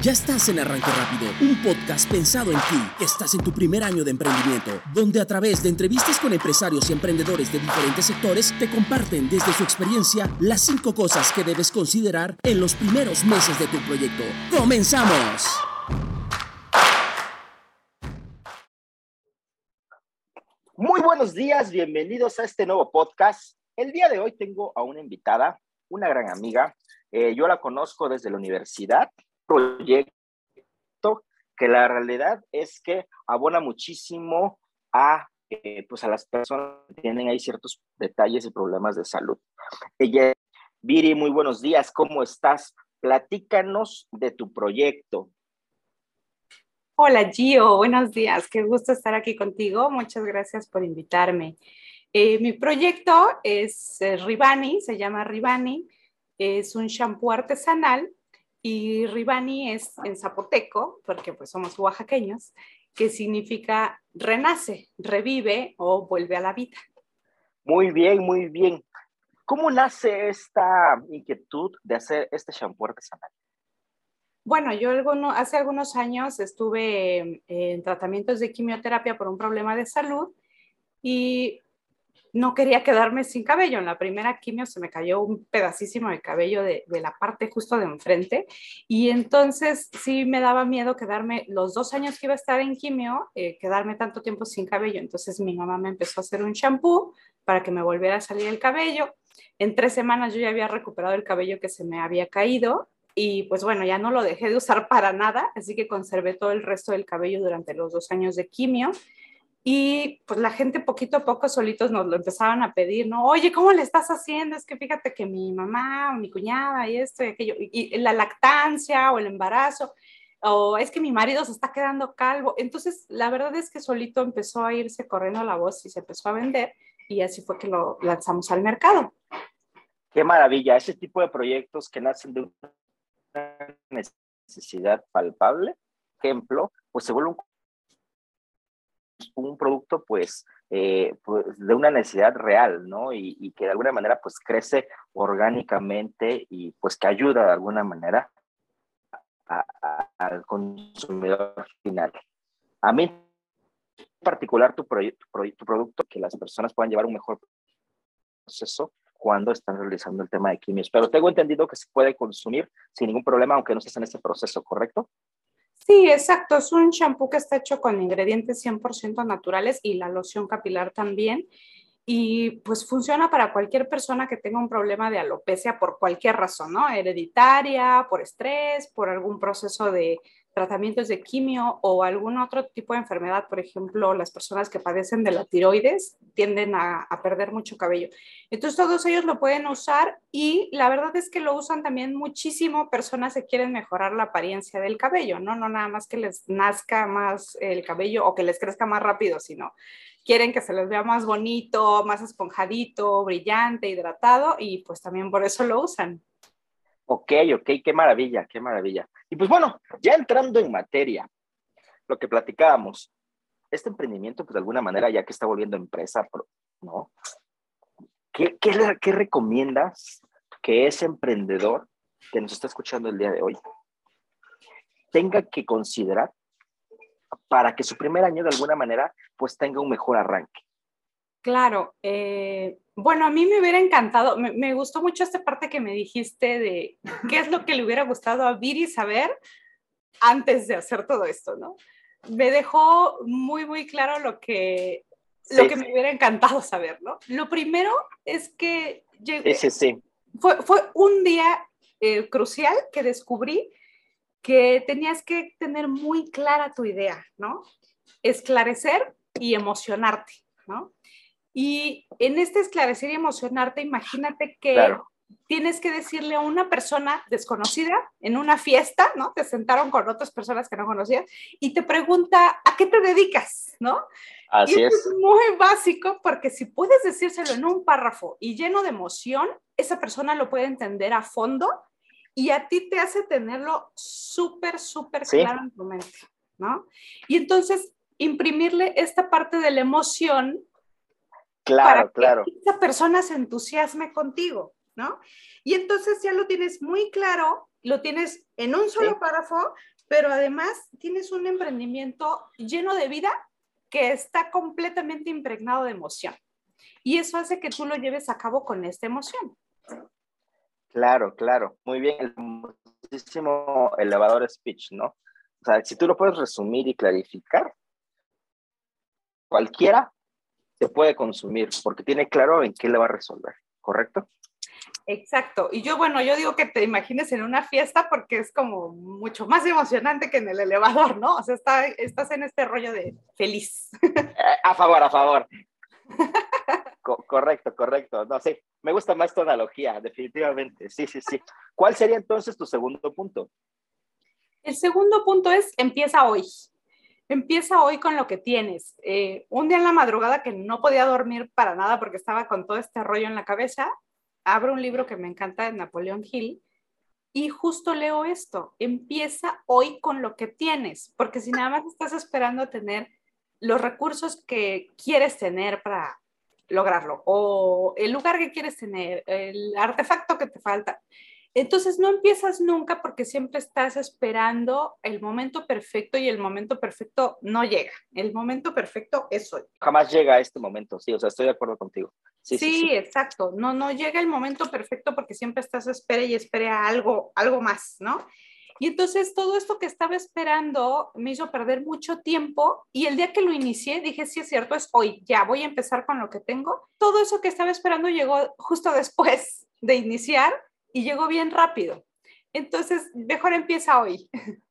Ya estás en Arranque Rápido, un podcast pensado en ti, estás en tu primer año de emprendimiento, donde a través de entrevistas con empresarios y emprendedores de diferentes sectores te comparten desde su experiencia las cinco cosas que debes considerar en los primeros meses de tu proyecto. ¡Comenzamos! Muy buenos días, bienvenidos a este nuevo podcast. El día de hoy tengo a una invitada, una gran amiga. Eh, yo la conozco desde la universidad proyecto que la realidad es que abona muchísimo a, eh, pues a las personas que tienen ahí ciertos detalles y problemas de salud. Ella, Viri, muy buenos días, ¿cómo estás? Platícanos de tu proyecto. Hola Gio, buenos días, qué gusto estar aquí contigo, muchas gracias por invitarme. Eh, mi proyecto es eh, Ribani, se llama Ribani, es un shampoo artesanal y Ribani es en zapoteco, porque pues somos oaxaqueños, que significa renace, revive o vuelve a la vida. Muy bien, muy bien. ¿Cómo nace esta inquietud de hacer este shampoo artesanal? Bueno, yo hace algunos años estuve en tratamientos de quimioterapia por un problema de salud y no quería quedarme sin cabello. En la primera quimio se me cayó un pedacísimo de cabello de, la parte justo de enfrente y entonces sí me daba miedo quedarme los dos años que iba a estar en quimio, eh, quedarme tanto tiempo sin cabello. Entonces mi mamá me empezó a hacer un shampoo para que me volviera a salir el cabello. En tres semanas yo ya había recuperado el cabello que se me había caído y pues bueno, ya no lo dejé de usar para nada, así que conservé todo el resto del cabello durante los dos años de quimio y pues la gente poquito a poco solitos nos lo empezaban a pedir, ¿no? Oye, ¿cómo le estás haciendo? Es que fíjate que mi mamá o mi cuñada y esto y aquello, y, la lactancia o el embarazo, o es que mi marido se está quedando calvo. Entonces, la verdad es que solito empezó a irse corriendo la voz y se empezó a vender y así fue que lo lanzamos al mercado. Qué maravilla, ese tipo de proyectos que nacen de una necesidad palpable, ejemplo, pues se vuelve un un producto pues, eh, pues, de una necesidad real, ¿no? Y, que de alguna manera pues crece orgánicamente y pues que ayuda de alguna manera al consumidor final. A mí en particular tu, tu producto, que las personas puedan llevar un mejor proceso cuando están realizando el tema de quimios. Pero tengo entendido que se puede consumir sin ningún problema, aunque no estés en este proceso, ¿correcto? Sí, exacto. Es un shampoo que está hecho con ingredientes 100% naturales y la loción capilar también. Y pues funciona para cualquier persona que tenga un problema de alopecia por cualquier razón, ¿no? Hereditaria, por estrés, por algún proceso de tratamientos de quimio o algún otro tipo de enfermedad, por ejemplo, las personas que padecen de la tiroides tienden a, perder mucho cabello. Entonces, todos ellos lo pueden usar y la verdad es que lo usan también muchísimo personas que quieren mejorar la apariencia del cabello, ¿no? No nada más que les nazca más el cabello o que les crezca más rápido, sino quieren que se les vea más bonito, más esponjadito, brillante, hidratado y pues también por eso lo usan. Ok, ok, qué maravilla, qué maravilla. Y pues bueno, ya entrando en materia, lo que platicábamos, este emprendimiento, pues de alguna manera, ya que está volviendo empresa, ¿no? ¿Qué, qué, recomiendas que ese emprendedor que nos está escuchando el día de hoy tenga que considerar para que su primer año de alguna manera pues tenga un mejor arranque? Claro, eh, bueno, a mí me hubiera encantado, me, gustó mucho esta parte que me dijiste de qué es lo que le hubiera gustado a Viri saber antes de hacer todo esto, ¿no? Me dejó muy, muy claro lo que, lo que me hubiera encantado saber, ¿no? Lo primero es que llegué, sí, sí, Fue, fue un día eh, crucial que descubrí que tenías que tener muy clara tu idea, ¿no? Esclarecer y emocionarte, ¿no? Y en este esclarecer y emocionarte, imagínate que tienes que decirle a una persona desconocida en una fiesta, ¿no? Te sentaron con otras personas que no conocías y te pregunta, ¿a qué te dedicas? ¿No? Así y es. es muy básico porque si puedes decírselo en un párrafo y lleno de emoción, esa persona lo puede entender a fondo y a ti te hace tenerlo súper, súper claro en tu mente, ¿no? Y entonces imprimirle esta parte de la emoción Claro, claro. Que esa persona se entusiasme contigo, ¿no? Y entonces ya lo tienes muy claro lo tienes en un solo párrafo, pero además tienes un emprendimiento lleno de vida que está completamente impregnado de emoción. Y eso hace que tú lo lleves a cabo con esta emoción. Claro, claro. Muy bien. El famosísimo elevador speech, ¿no? O sea, si tú lo puedes resumir y clarificar, cualquiera se puede consumir porque tiene claro en qué le va a resolver, ¿correcto? Exacto. Y yo, bueno, yo digo que te imagines en una fiesta porque es como mucho más emocionante que en el elevador, ¿no? O sea, estás en este rollo de feliz. A favor, a favor. correcto, correcto. No, sí, me gusta más tu analogía, definitivamente. Sí, sí, sí. ¿Cuál sería entonces tu segundo punto? El segundo punto es empieza hoy. Empieza hoy con lo que tienes. Eh, un día en la madrugada que no podía dormir para nada porque estaba con todo este rollo en la cabeza, abro un libro que me encanta de Napoleón Hill y justo leo esto. Empieza hoy con lo que tienes, porque si nada más estás esperando tener los recursos que quieres tener para lograrlo o el lugar que quieres tener, el artefacto que te falta, entonces no empiezas nunca porque siempre estás esperando el momento perfecto y el momento perfecto no llega. El momento perfecto es hoy. Jamás llega a este momento, sí, o sea, estoy de acuerdo contigo. Sí, sí, exacto. No, no llega el momento perfecto porque siempre estás espera y espera algo, algo más, ¿no? Y entonces todo esto que estaba esperando me hizo perder mucho tiempo y el día que lo inicié dije, sí es cierto, es hoy, ya voy a empezar con lo que tengo. Todo eso que estaba esperando llegó justo después de iniciar y llegó bien rápido. Entonces, mejor empieza hoy.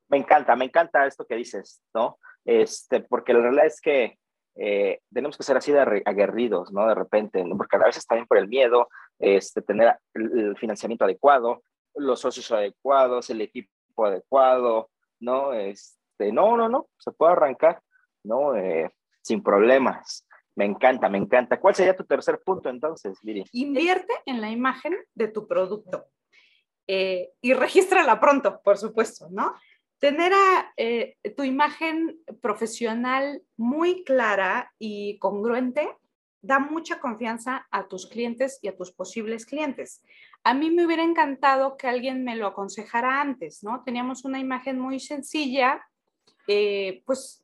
Me encanta, me encanta esto que dices, ¿no? Este, porque la realidad es que eh, tenemos que ser así de aguerridos, ¿no? De repente, porque a veces también por el miedo, este, tener el financiamiento adecuado, los socios adecuados, el equipo adecuado, ¿no? Este, no, no, no, se puede arrancar, ¿no? Eh, sin problemas. Me encanta, me encanta. ¿Cuál sería tu tercer punto entonces, Viri? Invierte en la imagen de tu producto eh, y regístrala pronto, por supuesto, ¿no? Tener a, eh, tu imagen profesional muy clara y congruente da mucha confianza a tus clientes y a tus posibles clientes. A mí me hubiera encantado que alguien me lo aconsejara antes, ¿no? Teníamos una imagen muy sencilla, eh, pues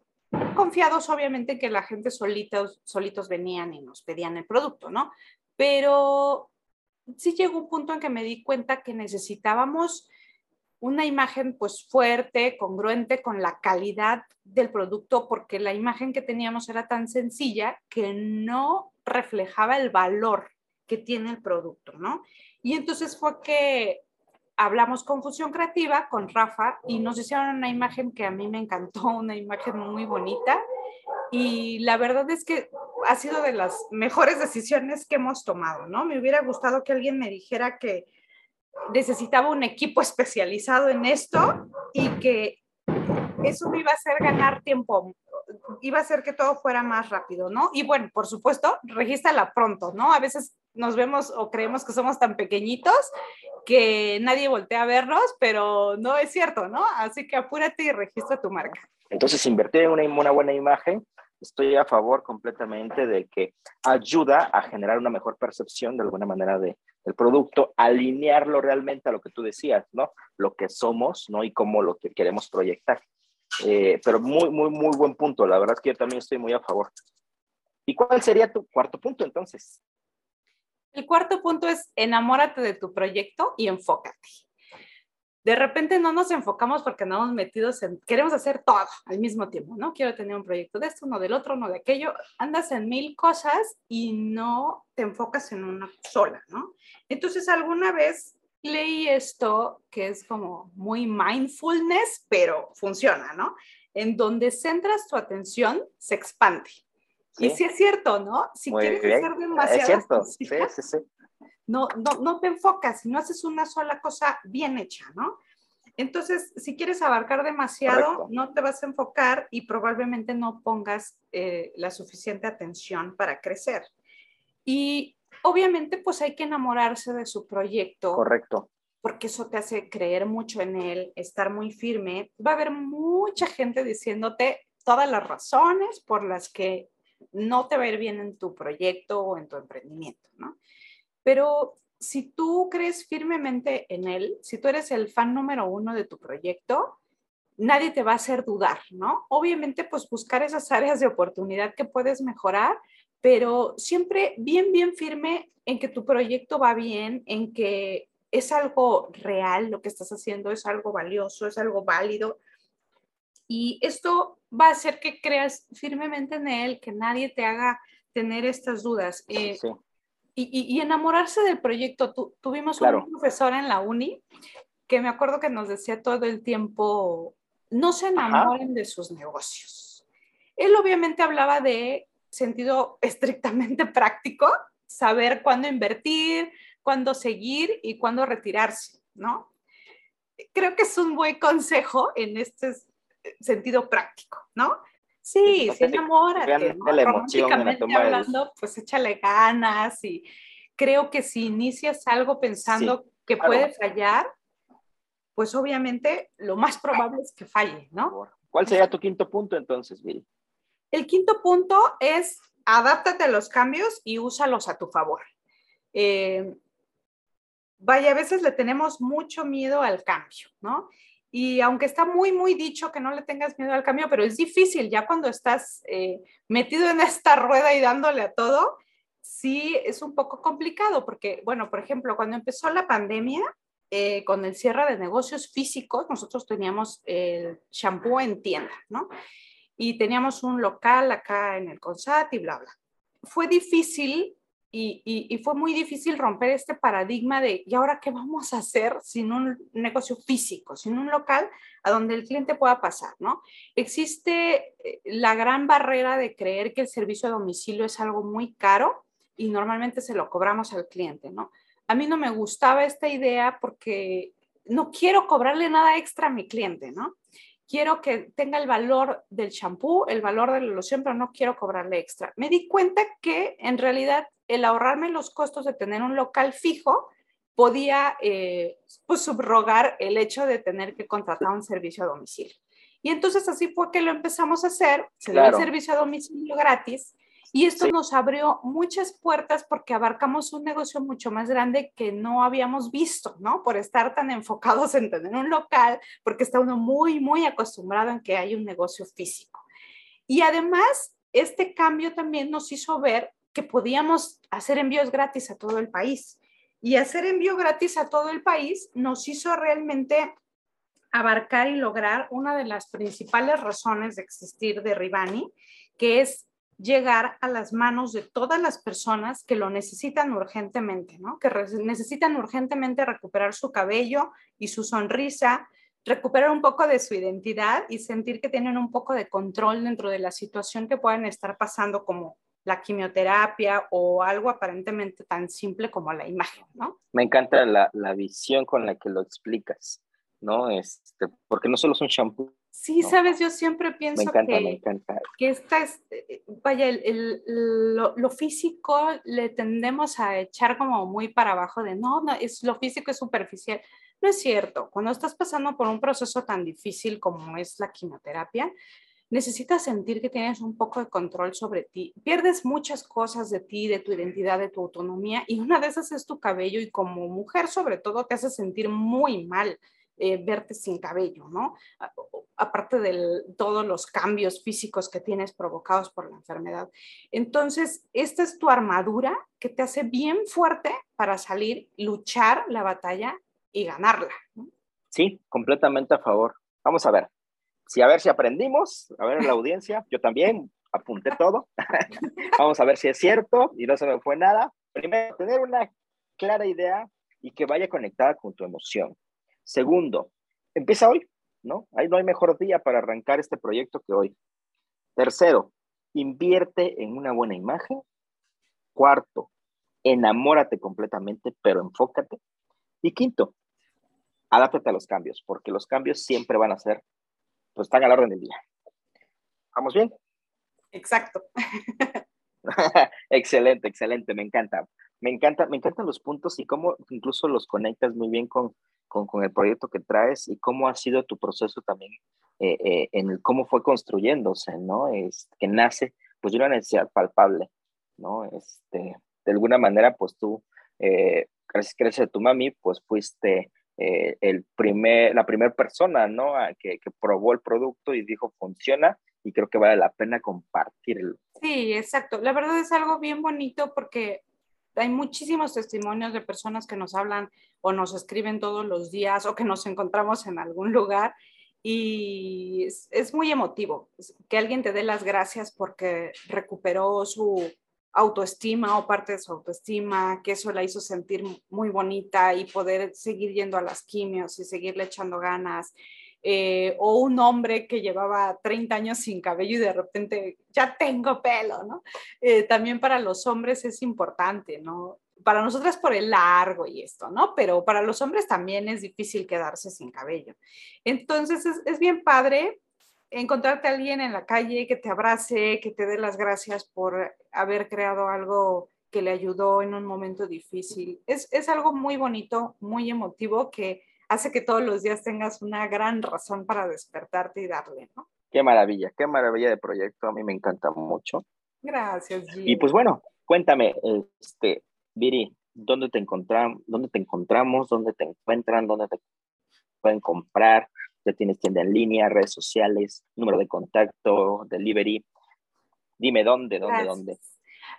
confiados obviamente que la gente solitos, solitos venían y nos pedían el producto, ¿no? Pero sí llegó un punto en que me di cuenta que necesitábamos una imagen pues fuerte, congruente con la calidad del producto, porque la imagen que teníamos era tan sencilla que no reflejaba el valor que tiene el producto, ¿no? Y entonces fue que hablamos con Fusión Creativa, con Rafa, y nos hicieron una imagen que a mí me encantó, una imagen muy bonita. Y la verdad es que ha sido de las mejores decisiones que hemos tomado, ¿no? Me hubiera gustado que alguien me dijera que necesitaba un equipo especializado en esto y que eso me iba a hacer ganar tiempo, iba a hacer que todo fuera más rápido, ¿no? Y bueno, por supuesto, regístrala pronto, ¿no? A veces nos vemos o creemos que somos tan pequeñitos que nadie voltea a vernos, pero no es cierto, ¿no? Así que apúrate y registra tu marca. Entonces, invertir en una, una buena imagen, estoy a favor completamente de que ayuda a generar una mejor percepción de alguna manera de, del producto, alinearlo realmente a lo que tú decías, ¿no? Lo que somos, ¿no? Y cómo lo que queremos proyectar. Eh, pero muy, muy, muy buen punto. La verdad es que yo también estoy muy a favor. ¿Y cuál sería tu cuarto punto entonces? El cuarto punto es enamórate de tu proyecto y enfócate. De repente no nos enfocamos porque nos metidos en, queremos hacer todo al mismo tiempo, ¿no? Quiero tener un proyecto de esto, uno del otro, uno de aquello. Andas en mil cosas y no te enfocas en una sola, ¿no? Entonces, alguna vez leí esto que es como muy mindfulness, pero funciona, ¿no? En donde centras tu atención, se expande. Y sí es cierto, ¿no? Si quieres hacer demasiado. Es cierto, sí, sí, sí. No, no, no te enfocas, no haces una sola cosa bien hecha, ¿no? Entonces, si quieres abarcar demasiado, no te vas a enfocar y probablemente no pongas eh, la suficiente atención para crecer. Y obviamente, pues hay que enamorarse de su proyecto. Correcto. Porque eso te hace creer mucho en él, estar muy firme. Va a haber mucha gente diciéndote todas las razones por las que no te va a ir bien en tu proyecto o en tu emprendimiento, ¿no? Pero si tú crees firmemente en él, si tú eres el fan número uno de tu proyecto, nadie te va a hacer dudar, ¿no? Obviamente, pues buscar esas áreas de oportunidad que puedes mejorar, pero siempre bien, bien firme en que tu proyecto va bien, en que es algo real lo que estás haciendo, es algo valioso, es algo válido. Y esto va a hacer que creas firmemente en él, que nadie te haga tener estas dudas. Eh, y, enamorarse del proyecto. tuvimos un profesor en la uni que me acuerdo que nos decía todo el tiempo, no se enamoren de sus negocios. Él obviamente hablaba de sentido estrictamente práctico, saber cuándo invertir, cuándo seguir y cuándo retirarse, ¿no? Creo que es un buen consejo en este sentido práctico, ¿no? Sí, se enamora. Románticamente hablando, pues échale ganas y creo que si inicias algo pensando que puede fallar, pues obviamente lo más probable es que falle, ¿no? ¿Cuál sería tu quinto punto entonces, Bill? El quinto punto es adáptate a los cambios y úsalos a tu favor. Eh, vaya, a veces le tenemos mucho miedo al cambio, ¿no? Y aunque está muy, muy dicho que no le tengas miedo al cambio, pero es difícil ya cuando estás eh, metido en esta rueda y dándole a todo, sí es un poco complicado porque, bueno, por ejemplo, cuando empezó la pandemia, eh, con el cierre de negocios físicos, nosotros teníamos el shampoo en tienda, ¿no? Y teníamos un local acá en el CONSAT y bla, bla. Fue difícil y, fue muy difícil romper este paradigma de, ¿y ahora qué vamos a hacer sin un negocio físico, sin un local a donde el cliente pueda pasar, ¿no? Existe eh, la gran barrera de creer que el servicio a domicilio es algo muy caro y normalmente se lo cobramos al cliente, ¿no? A mí no me gustaba esta idea porque no quiero cobrarle nada extra a mi cliente, ¿no? quiero que tenga el valor del champú, el valor de la loción, pero no quiero cobrarle extra. Me di cuenta que en realidad el ahorrarme los costos de tener un local fijo podía eh, pues, subrogar el hecho de tener que contratar un servicio a domicilio. Y entonces así fue que lo empezamos a hacer, se dio el servicio a domicilio gratis y esto nos abrió muchas puertas porque abarcamos un negocio mucho más grande que no habíamos visto, ¿no? Por estar tan enfocados en tener un local, porque está uno muy, muy acostumbrado en que hay un negocio físico. Y además, este cambio también nos hizo ver que podíamos hacer envíos gratis a todo el país. Y hacer envío gratis a todo el país nos hizo realmente abarcar y lograr una de las principales razones de existir de Ribani, que es llegar a las manos de todas las personas que lo necesitan urgentemente, ¿no? Que necesitan urgentemente recuperar su cabello y su sonrisa, recuperar un poco de su identidad y sentir que tienen un poco de control dentro de la situación que pueden estar pasando como la quimioterapia o algo aparentemente tan simple como la imagen, ¿no? Me encanta la, la visión con la que lo explicas, ¿no? Este, porque no solo es un shampoo, Sí, sabes, yo siempre pienso que, que esta es, eh, vaya, el, lo, físico le tendemos a echar como muy para abajo de, no, no, es, lo físico es superficial. No es cierto, cuando estás pasando por un proceso tan difícil como es la quimioterapia, necesitas sentir que tienes un poco de control sobre ti. Pierdes muchas cosas de ti, de tu identidad, de tu autonomía, y una de esas es tu cabello, y como mujer sobre todo te hace sentir muy mal. Eh, verte sin cabello, ¿no? Aparte de todos los cambios físicos que tienes provocados por la enfermedad. Entonces, esta es tu armadura que te hace bien fuerte para salir, luchar la batalla y ganarla. Sí, completamente a favor. Vamos a ver. Si a ver si aprendimos, a ver la audiencia, yo también apunté todo. Vamos a ver si es cierto y no se me fue nada. Primero, tener una clara idea y que vaya conectada con tu emoción. Segundo, empieza hoy, ¿no? Ahí no hay mejor día para arrancar este proyecto que hoy. Tercero, invierte en una buena imagen. Cuarto, enamórate completamente, pero enfócate. Y quinto, adáptate a los cambios, porque los cambios siempre van a ser, pues están a la orden del día. ¿Vamos bien? Exacto. excelente, excelente, me encanta. Me encanta, me encantan los puntos y cómo incluso los conectas muy bien con, con, el proyecto que traes y cómo ha sido tu proceso también eh, eh, en el cómo fue construyéndose, ¿no? Es, que nace pues de una necesidad palpable, ¿no? Este, de alguna manera, pues tú, eh, gracias, gracias a tu mami, pues fuiste eh, el primer, la primera persona, ¿no? que, que, probó el producto y dijo, funciona y creo que vale la pena compartirlo. Sí, exacto. La verdad es algo bien bonito porque hay muchísimos testimonios de personas que nos hablan o nos escriben todos los días o que nos encontramos en algún lugar y es, es muy emotivo que alguien te dé las gracias porque recuperó su autoestima o parte de su autoestima, que eso la hizo sentir muy bonita y poder seguir yendo a las quimios y seguirle echando ganas. Eh, o un hombre que llevaba 30 años sin cabello y de repente ya tengo pelo, ¿no? Eh, también para los hombres es importante, ¿no? Para nosotras por el largo y esto, ¿no? Pero para los hombres también es difícil quedarse sin cabello. Entonces es, es bien padre encontrarte a alguien en la calle que te abrace, que te dé las gracias por haber creado algo que le ayudó en un momento difícil. Es, es, algo muy bonito, muy emotivo que hace que todos los días tengas una gran razón para despertarte y darle, ¿no? Qué maravilla, qué maravilla de proyecto, a mí me encanta mucho. Gracias, Gio. Y pues bueno, cuéntame, este, Viri, ¿dónde te, encontramos, ¿dónde te encontramos? ¿Dónde te encuentran? ¿Dónde te pueden comprar? Ya tienes tienda en línea, redes sociales, número de contacto, delivery. Dime dónde, dónde, dónde.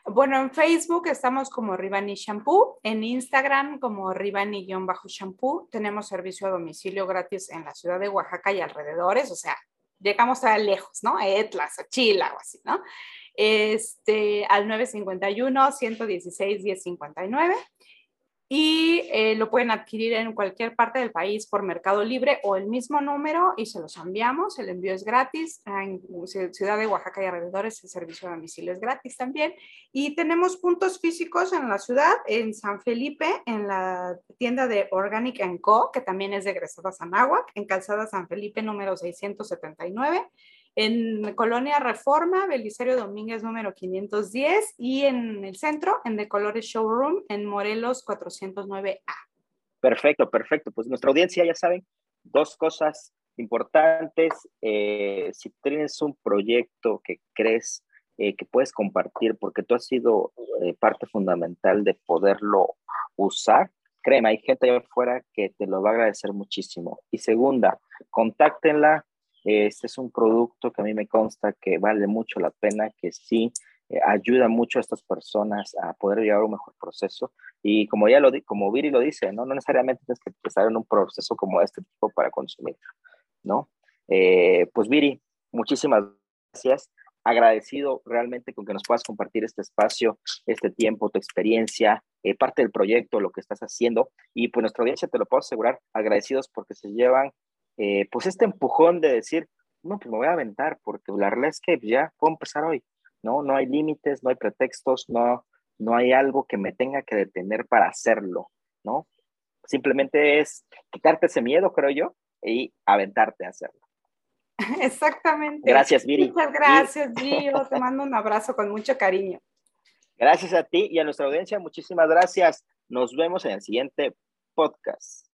Bueno, en Facebook estamos como Ribani Shampoo, en Instagram como Ribani-shampoo. Tenemos servicio a domicilio gratis en la ciudad de Oaxaca y alrededores, o sea, llegamos a lejos, ¿no? A Etlas, a Chila o así, ¿no? Este, al 951-116-1059 y eh, lo pueden adquirir en cualquier parte del país por Mercado Libre o el mismo número y se los enviamos. El envío es gratis. En Ciudad de Oaxaca y alrededores el servicio de domicilio es gratis también. Y tenemos puntos físicos en la ciudad, en San Felipe, en la tienda de Organic Co., que también es de Egresada Anáhuac, en Calzada San Felipe número 679 en Colonia Reforma, Belisario Domínguez número 510 y en el centro, en The Colores Showroom, en Morelos 409A. Perfecto, perfecto. Pues nuestra audiencia ya saben, dos cosas importantes. Eh, si tienes un proyecto que crees eh, que puedes compartir porque tú has sido eh, parte fundamental de poderlo usar, créeme, hay gente allá afuera que te lo va a agradecer muchísimo. Y segunda, contáctenla, este es un producto que a mí me consta que vale mucho la pena, que sí eh, ayuda mucho a estas personas a poder llevar un mejor proceso. Y como ya lo como Viri lo dice, ¿no? no necesariamente tienes que empezar en un proceso como este tipo para consumir, ¿no? Eh, pues Viri, muchísimas gracias. Agradecido realmente con que nos puedas compartir este espacio, este tiempo, tu experiencia, eh, parte del proyecto, lo que estás haciendo. Y pues nuestra audiencia, te lo puedo asegurar, agradecidos porque se llevan eh, pues este empujón de decir, no, pues me voy a aventar, porque la realidad es que ya puedo empezar hoy, ¿no? No hay límites, no hay pretextos, no, no hay algo que me tenga que detener para hacerlo, ¿no? Simplemente es quitarte ese miedo, creo yo, y aventarte a hacerlo. Exactamente. Gracias, Miri. Muchas gracias, Gio. Te mando un abrazo con mucho cariño. Gracias a ti y a nuestra audiencia. Muchísimas gracias. Nos vemos en el siguiente podcast.